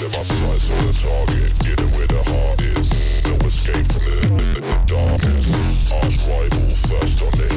Set my sights on the target, where the heart is. No escape from the, the, the darkness. Arch rival, first on the